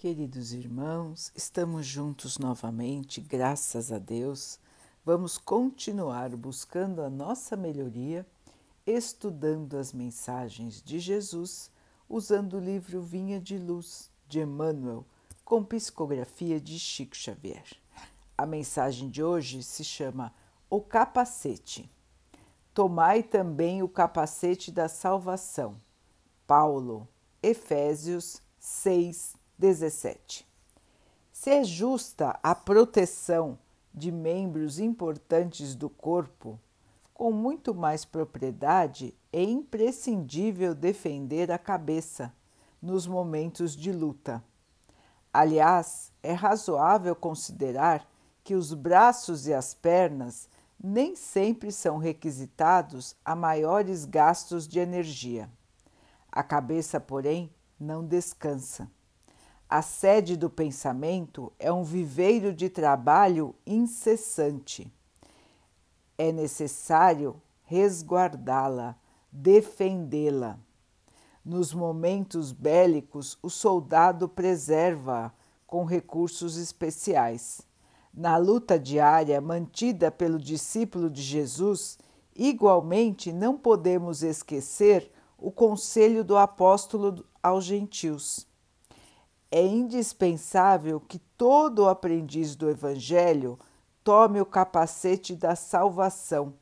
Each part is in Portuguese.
Queridos irmãos, estamos juntos novamente, graças a Deus. Vamos continuar buscando a nossa melhoria, estudando as mensagens de Jesus, usando o livro Vinha de Luz de Emmanuel, com psicografia de Chico Xavier. A mensagem de hoje se chama O Capacete. Tomai também o capacete da salvação. Paulo, Efésios 6, 17. Se é justa a proteção de membros importantes do corpo, com muito mais propriedade é imprescindível defender a cabeça nos momentos de luta. Aliás, é razoável considerar que os braços e as pernas nem sempre são requisitados a maiores gastos de energia. A cabeça, porém, não descansa. A sede do pensamento é um viveiro de trabalho incessante. É necessário resguardá-la, defendê-la. Nos momentos bélicos, o soldado preserva com recursos especiais. Na luta diária mantida pelo discípulo de Jesus, igualmente não podemos esquecer o conselho do apóstolo aos gentios é indispensável que todo aprendiz do Evangelho tome o capacete da salvação,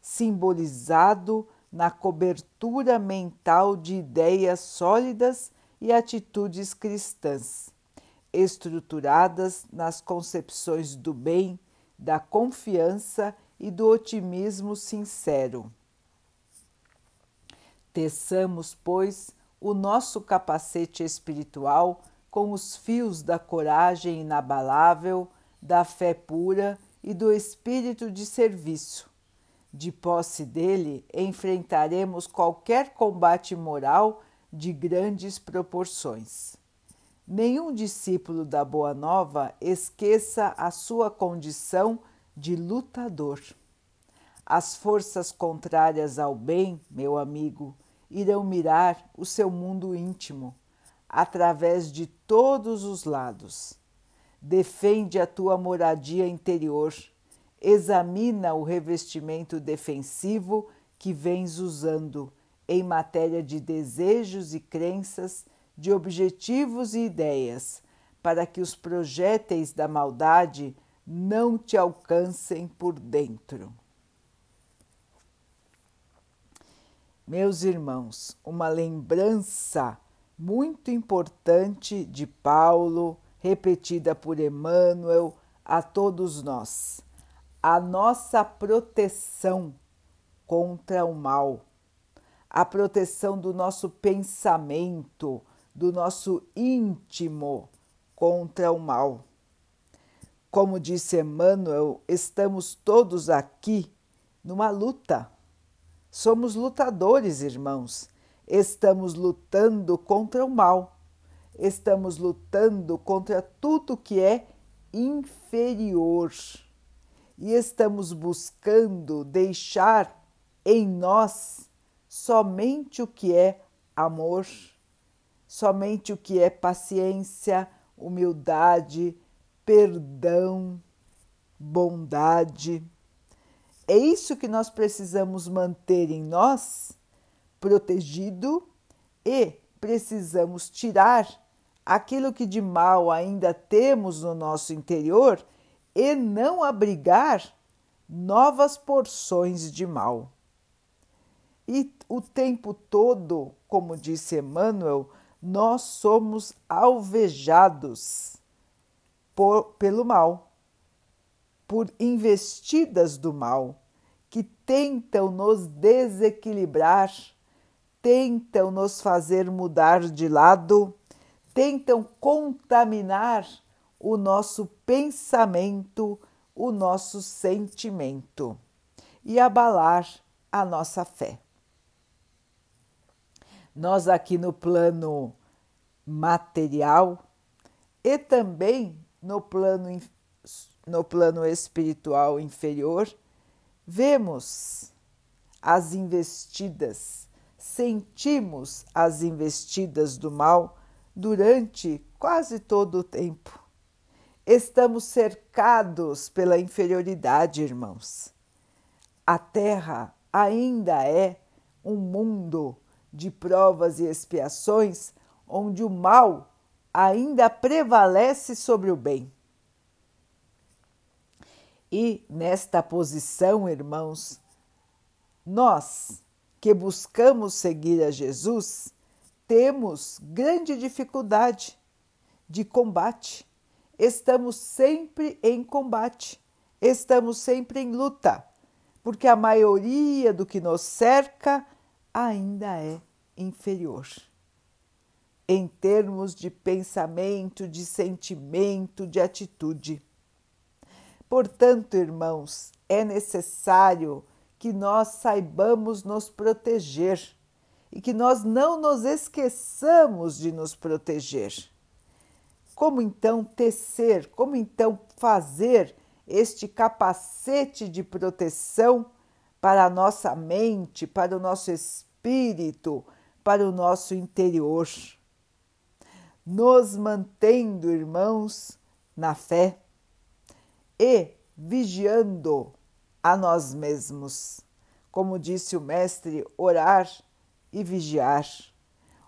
simbolizado na cobertura mental de ideias sólidas e atitudes cristãs, estruturadas nas concepções do bem, da confiança e do otimismo sincero. Teçamos, pois, o nosso capacete espiritual com os fios da coragem inabalável, da fé pura e do espírito de serviço. De posse dele, enfrentaremos qualquer combate moral de grandes proporções. Nenhum discípulo da Boa Nova esqueça a sua condição de lutador. As forças contrárias ao bem, meu amigo, irão mirar o seu mundo íntimo através de todos os lados. Defende a tua moradia interior, examina o revestimento defensivo que vens usando em matéria de desejos e crenças, de objetivos e ideias, para que os projéteis da maldade não te alcancem por dentro. Meus irmãos, uma lembrança muito importante de Paulo, repetida por Emmanuel a todos nós. A nossa proteção contra o mal, a proteção do nosso pensamento, do nosso íntimo contra o mal. Como disse Emmanuel, estamos todos aqui numa luta. Somos lutadores, irmãos Estamos lutando contra o mal, estamos lutando contra tudo que é inferior e estamos buscando deixar em nós somente o que é amor, somente o que é paciência, humildade, perdão, bondade. É isso que nós precisamos manter em nós protegido e precisamos tirar aquilo que de mal ainda temos no nosso interior e não abrigar novas porções de mal. E o tempo todo, como disse Emmanuel, nós somos alvejados por, pelo mal, por investidas do mal, que tentam nos desequilibrar tentam nos fazer mudar de lado, tentam contaminar o nosso pensamento, o nosso sentimento e abalar a nossa fé. Nós, aqui no plano material e também no plano, no plano espiritual inferior, vemos as investidas sentimos as investidas do mal durante quase todo o tempo. Estamos cercados pela inferioridade, irmãos. A Terra ainda é um mundo de provas e expiações onde o mal ainda prevalece sobre o bem. E nesta posição, irmãos, nós que buscamos seguir a Jesus temos grande dificuldade de combate. Estamos sempre em combate, estamos sempre em luta, porque a maioria do que nos cerca ainda é inferior. Em termos de pensamento, de sentimento, de atitude. Portanto, irmãos, é necessário que nós saibamos nos proteger e que nós não nos esqueçamos de nos proteger. Como então tecer, como então fazer este capacete de proteção para a nossa mente, para o nosso espírito, para o nosso interior? Nos mantendo, irmãos, na fé e vigiando a nós mesmos. Como disse o Mestre, orar e vigiar.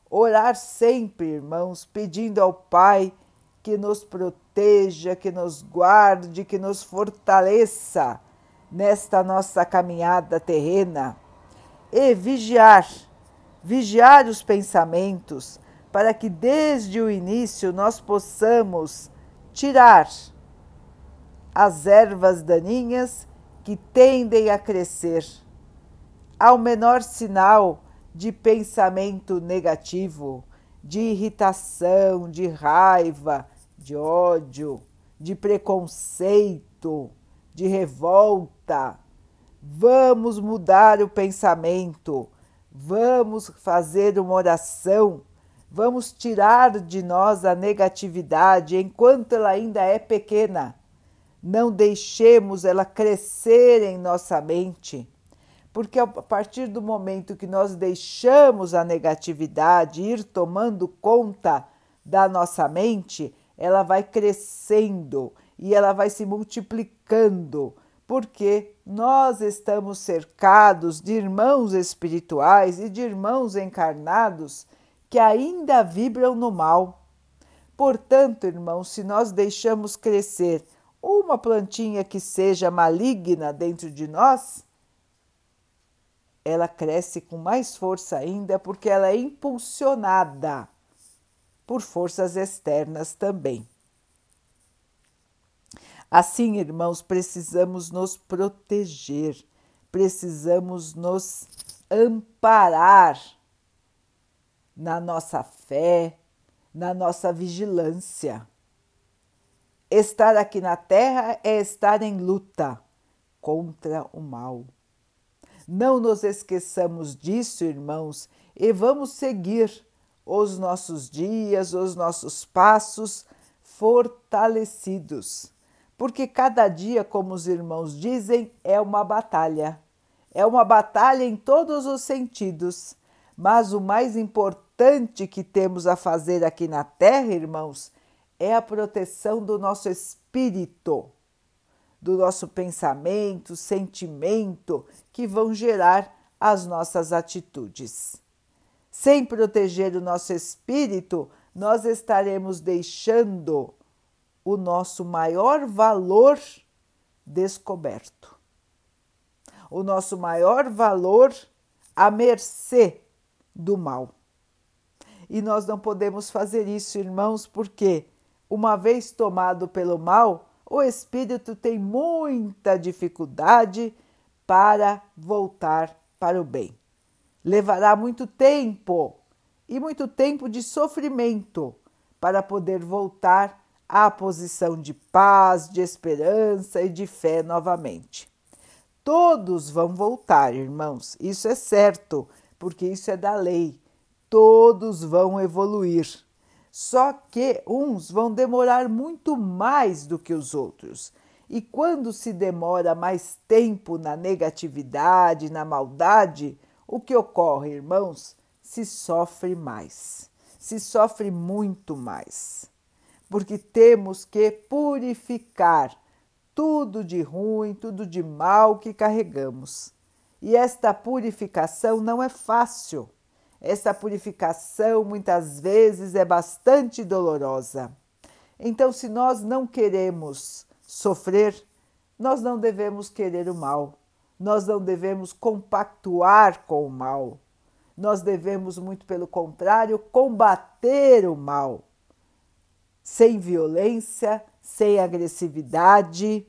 Orar sempre, irmãos, pedindo ao Pai que nos proteja, que nos guarde, que nos fortaleça nesta nossa caminhada terrena. E vigiar, vigiar os pensamentos, para que desde o início nós possamos tirar as ervas daninhas que tendem a crescer. Ao menor sinal de pensamento negativo, de irritação, de raiva, de ódio, de preconceito, de revolta, vamos mudar o pensamento, vamos fazer uma oração, vamos tirar de nós a negatividade enquanto ela ainda é pequena não deixemos ela crescer em nossa mente, porque a partir do momento que nós deixamos a negatividade ir tomando conta da nossa mente, ela vai crescendo e ela vai se multiplicando, porque nós estamos cercados de irmãos espirituais e de irmãos encarnados que ainda vibram no mal. Portanto, irmãos, se nós deixamos crescer uma plantinha que seja maligna dentro de nós, ela cresce com mais força ainda porque ela é impulsionada por forças externas também. Assim, irmãos, precisamos nos proteger, precisamos nos amparar na nossa fé, na nossa vigilância. Estar aqui na Terra é estar em luta contra o mal. Não nos esqueçamos disso, irmãos, e vamos seguir os nossos dias, os nossos passos fortalecidos. Porque cada dia, como os irmãos dizem, é uma batalha. É uma batalha em todos os sentidos. Mas o mais importante que temos a fazer aqui na Terra, irmãos, é a proteção do nosso espírito, do nosso pensamento, sentimento, que vão gerar as nossas atitudes. Sem proteger o nosso espírito, nós estaremos deixando o nosso maior valor descoberto. O nosso maior valor à mercê do mal. E nós não podemos fazer isso, irmãos, porque uma vez tomado pelo mal, o espírito tem muita dificuldade para voltar para o bem. Levará muito tempo e muito tempo de sofrimento para poder voltar à posição de paz, de esperança e de fé novamente. Todos vão voltar, irmãos, isso é certo, porque isso é da lei. Todos vão evoluir só que uns vão demorar muito mais do que os outros. E quando se demora mais tempo na negatividade, na maldade, o que ocorre, irmãos? Se sofre mais, se sofre muito mais. porque temos que purificar tudo de ruim, tudo de mal que carregamos. E esta purificação não é fácil. Esta purificação muitas vezes é bastante dolorosa. Então, se nós não queremos sofrer, nós não devemos querer o mal, nós não devemos compactuar com o mal, nós devemos, muito pelo contrário, combater o mal, sem violência, sem agressividade.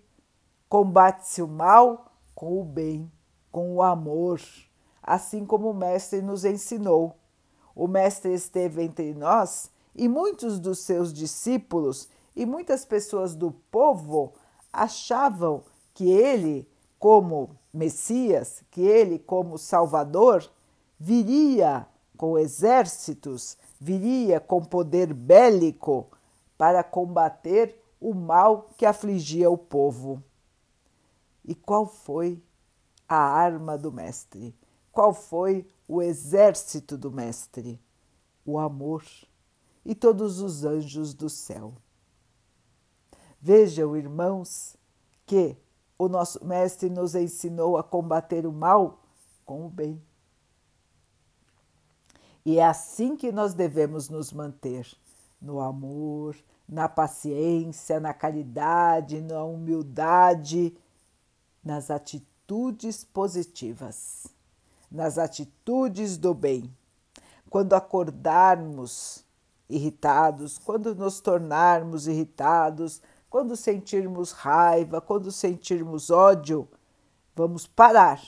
Combate-se o mal com o bem, com o amor, assim como o Mestre nos ensinou. O Mestre esteve entre nós e muitos dos seus discípulos e muitas pessoas do povo achavam que ele, como Messias, que ele, como Salvador, viria com exércitos, viria com poder bélico para combater o mal que afligia o povo. E qual foi a arma do Mestre? Qual foi o exército do Mestre? O amor e todos os anjos do céu. Vejam, irmãos, que o nosso Mestre nos ensinou a combater o mal com o bem. E é assim que nós devemos nos manter no amor, na paciência, na caridade, na humildade, nas atitudes positivas, nas atitudes do bem. Quando acordarmos irritados, quando nos tornarmos irritados, quando sentirmos raiva, quando sentirmos ódio, vamos parar,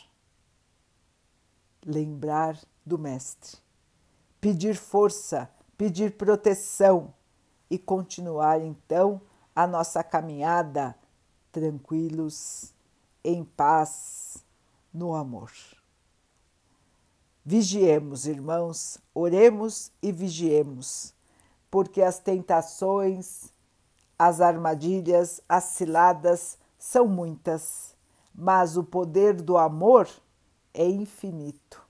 lembrar do Mestre pedir força, pedir proteção e continuar então a nossa caminhada tranquilos, em paz, no amor. Vigiemos, irmãos, oremos e vigiemos, porque as tentações, as armadilhas, as ciladas são muitas, mas o poder do amor é infinito.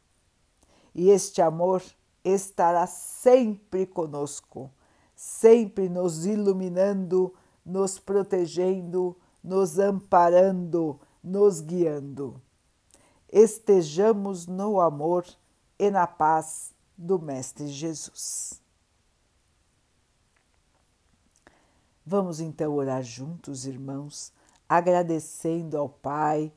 E este amor estará sempre conosco, sempre nos iluminando, nos protegendo, nos amparando, nos guiando. Estejamos no amor e na paz do Mestre Jesus. Vamos então orar juntos, irmãos, agradecendo ao Pai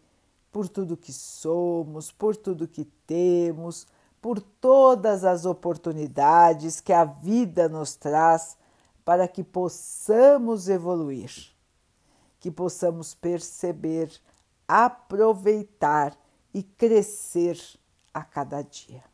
por tudo que somos, por tudo que temos, por todas as oportunidades que a vida nos traz para que possamos evoluir, que possamos perceber, aproveitar e crescer a cada dia.